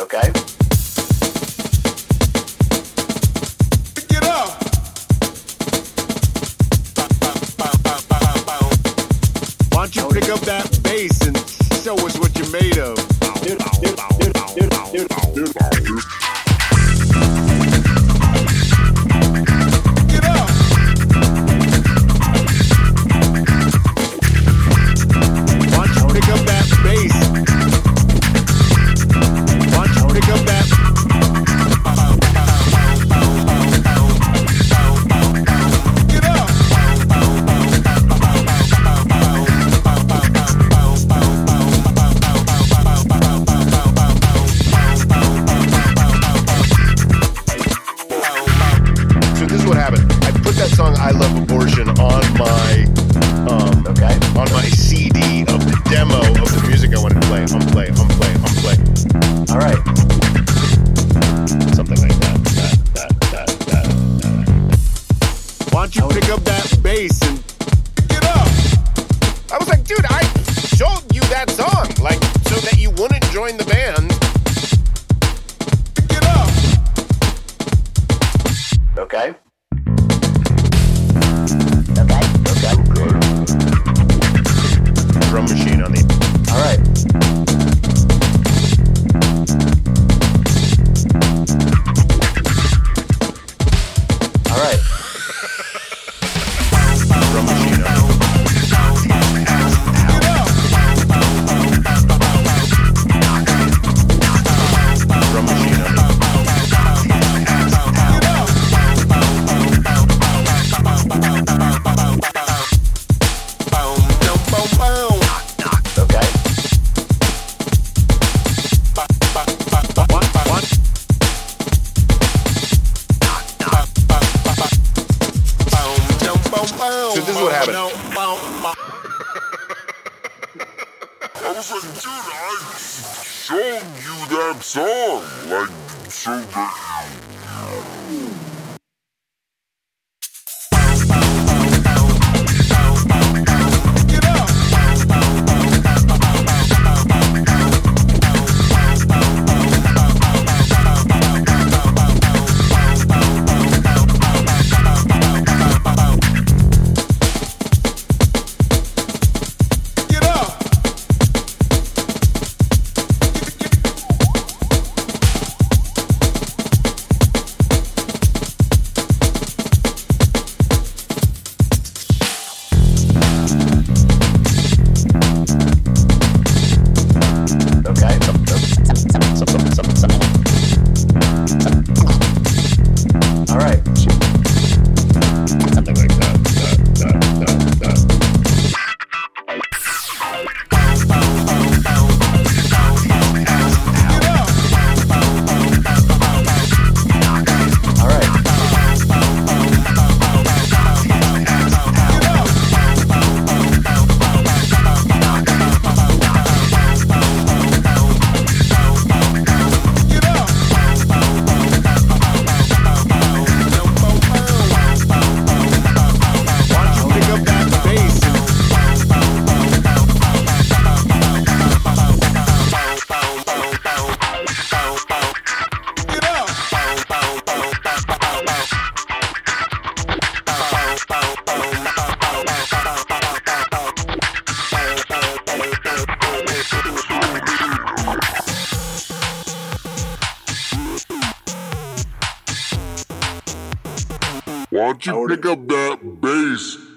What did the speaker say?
Okay. Why don't you pick up that bass and show us what you're made of? Song "I Love Abortion" on my um, Okay. on my CD of the demo of the music I wanted to play. I'm play, I'm play, I'm play. All right. Something like that. That, that, that, that, that. Why don't you pick up that bass and get up? I was like, dude, I showed you that song, like, so that you wouldn't join the band. So this is what happened. I was like, dude, I showed you that song. Like, so that Get Why don't you pick up that bass